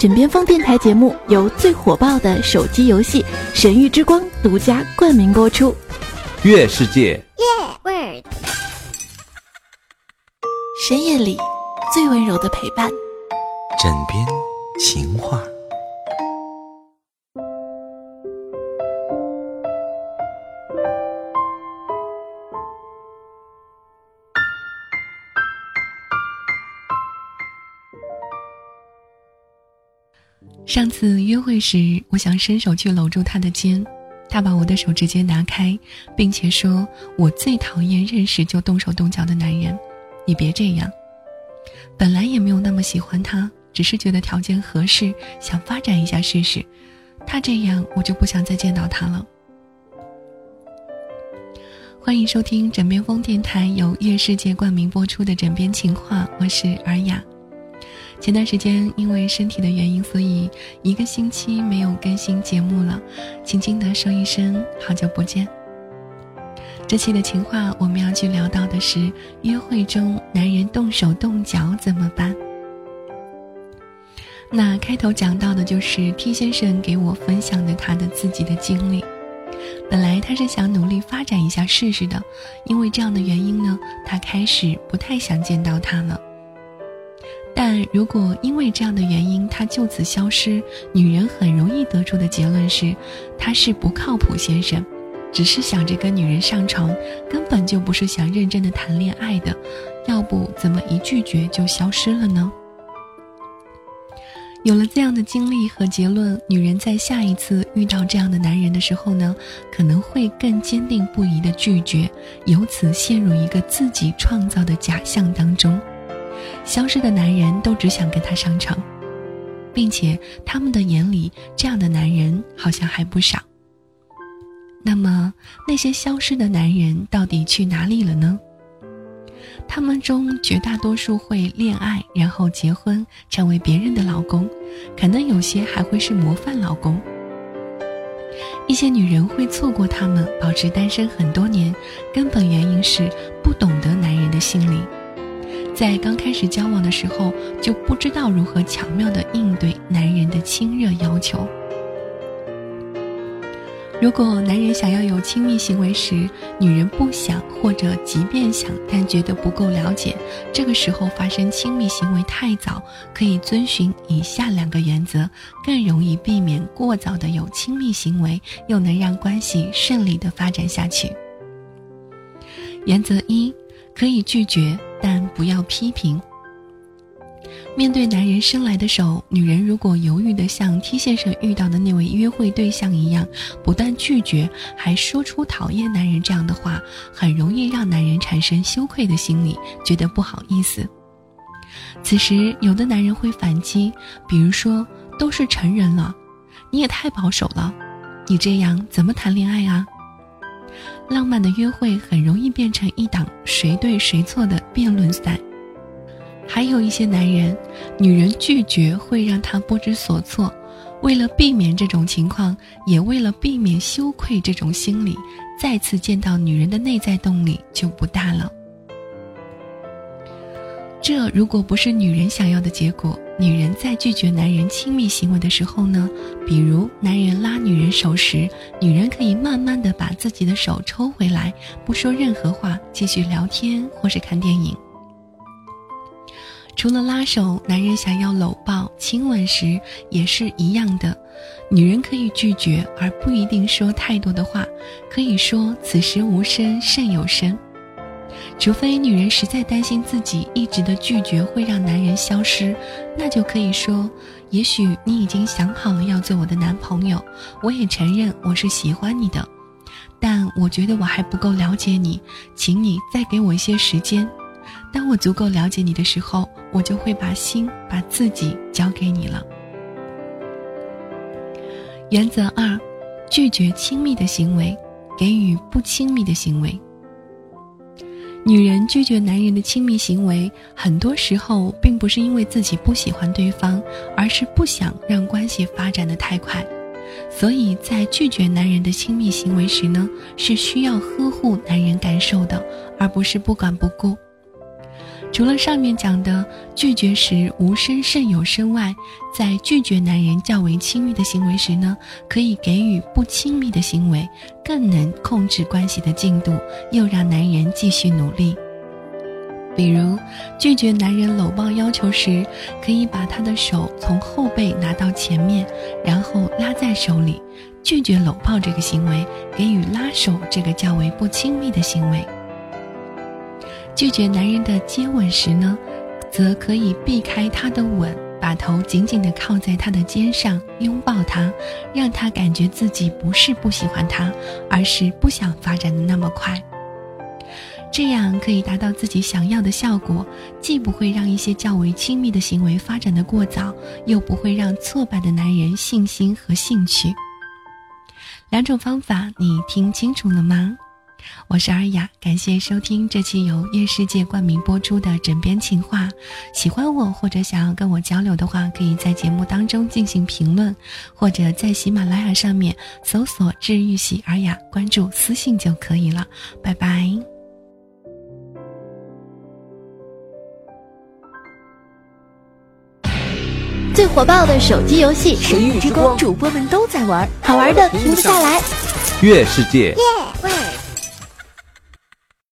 枕边风电台节目由最火爆的手机游戏《神域之光》独家冠名播出。月世界，深夜里最温柔的陪伴。枕边情话。上次约会时，我想伸手去搂住他的肩，他把我的手直接拿开，并且说：“我最讨厌认识就动手动脚的男人，你别这样。”本来也没有那么喜欢他，只是觉得条件合适，想发展一下试试。他这样，我就不想再见到他了。欢迎收听枕边风电台由月世界冠名播出的《枕边情话》，我是尔雅。前段时间因为身体的原因，所以一个星期没有更新节目了，轻轻的说一声好久不见。这期的情话我们要去聊到的是约会中男人动手动脚怎么办？那开头讲到的就是 T 先生给我分享的他的自己的经历。本来他是想努力发展一下试试的，因为这样的原因呢，他开始不太想见到他了。但如果因为这样的原因他就此消失，女人很容易得出的结论是，他是不靠谱先生，只是想着跟女人上床，根本就不是想认真的谈恋爱的，要不怎么一拒绝就消失了呢？有了这样的经历和结论，女人在下一次遇到这样的男人的时候呢，可能会更坚定不移的拒绝，由此陷入一个自己创造的假象当中。消失的男人都只想跟他上床，并且他们的眼里，这样的男人好像还不少。那么，那些消失的男人到底去哪里了呢？他们中绝大多数会恋爱，然后结婚，成为别人的老公，可能有些还会是模范老公。一些女人会错过他们，保持单身很多年，根本原因是不懂得男人的心理。在刚开始交往的时候，就不知道如何巧妙地应对男人的亲热要求。如果男人想要有亲密行为时，女人不想，或者即便想，但觉得不够了解，这个时候发生亲密行为太早，可以遵循以下两个原则，更容易避免过早的有亲密行为，又能让关系顺利的发展下去。原则一，可以拒绝。但不要批评。面对男人伸来的手，女人如果犹豫的像 T 先生遇到的那位约会对象一样，不但拒绝，还说出讨厌男人这样的话，很容易让男人产生羞愧的心理，觉得不好意思。此时，有的男人会反击，比如说：“都是成人了，你也太保守了，你这样怎么谈恋爱啊？”浪漫的约会很容易变成一档谁对谁错的辩论赛。还有一些男人，女人拒绝会让他不知所措。为了避免这种情况，也为了避免羞愧这种心理，再次见到女人的内在动力就不大了。这如果不是女人想要的结果，女人在拒绝男人亲密行为的时候呢？比如男人拉女人手时，女人可以慢慢的把自己的手抽回来，不说任何话，继续聊天或是看电影。除了拉手，男人想要搂抱、亲吻时也是一样的，女人可以拒绝，而不一定说太多的话，可以说“此时无声胜有声”。除非女人实在担心自己一直的拒绝会让男人消失，那就可以说：也许你已经想好了要做我的男朋友，我也承认我是喜欢你的，但我觉得我还不够了解你，请你再给我一些时间。当我足够了解你的时候，我就会把心把自己交给你了。原则二：拒绝亲密的行为，给予不亲密的行为。女人拒绝男人的亲密行为，很多时候并不是因为自己不喜欢对方，而是不想让关系发展的太快。所以在拒绝男人的亲密行为时呢，是需要呵护男人感受的，而不是不管不顾。除了上面讲的拒绝时无声胜有声外，在拒绝男人较为亲密的行为时呢，可以给予不亲密的行为，更能控制关系的进度，又让男人继续努力。比如拒绝男人搂抱要求时，可以把他的手从后背拿到前面，然后拉在手里。拒绝搂抱这个行为，给予拉手这个较为不亲密的行为。拒绝男人的接吻时呢，则可以避开他的吻，把头紧紧地靠在他的肩上，拥抱他，让他感觉自己不是不喜欢他，而是不想发展的那么快。这样可以达到自己想要的效果，既不会让一些较为亲密的行为发展的过早，又不会让挫败的男人信心和兴趣。两种方法，你听清楚了吗？我是尔雅，感谢收听这期由月世界冠名播出的《枕边情话》。喜欢我或者想要跟我交流的话，可以在节目当中进行评论，或者在喜马拉雅上面搜索“治愈系尔雅”，关注私信就可以了。拜拜。最火爆的手机游戏《神域之光》，主播们都在玩，好玩的停不下来。月世界。耶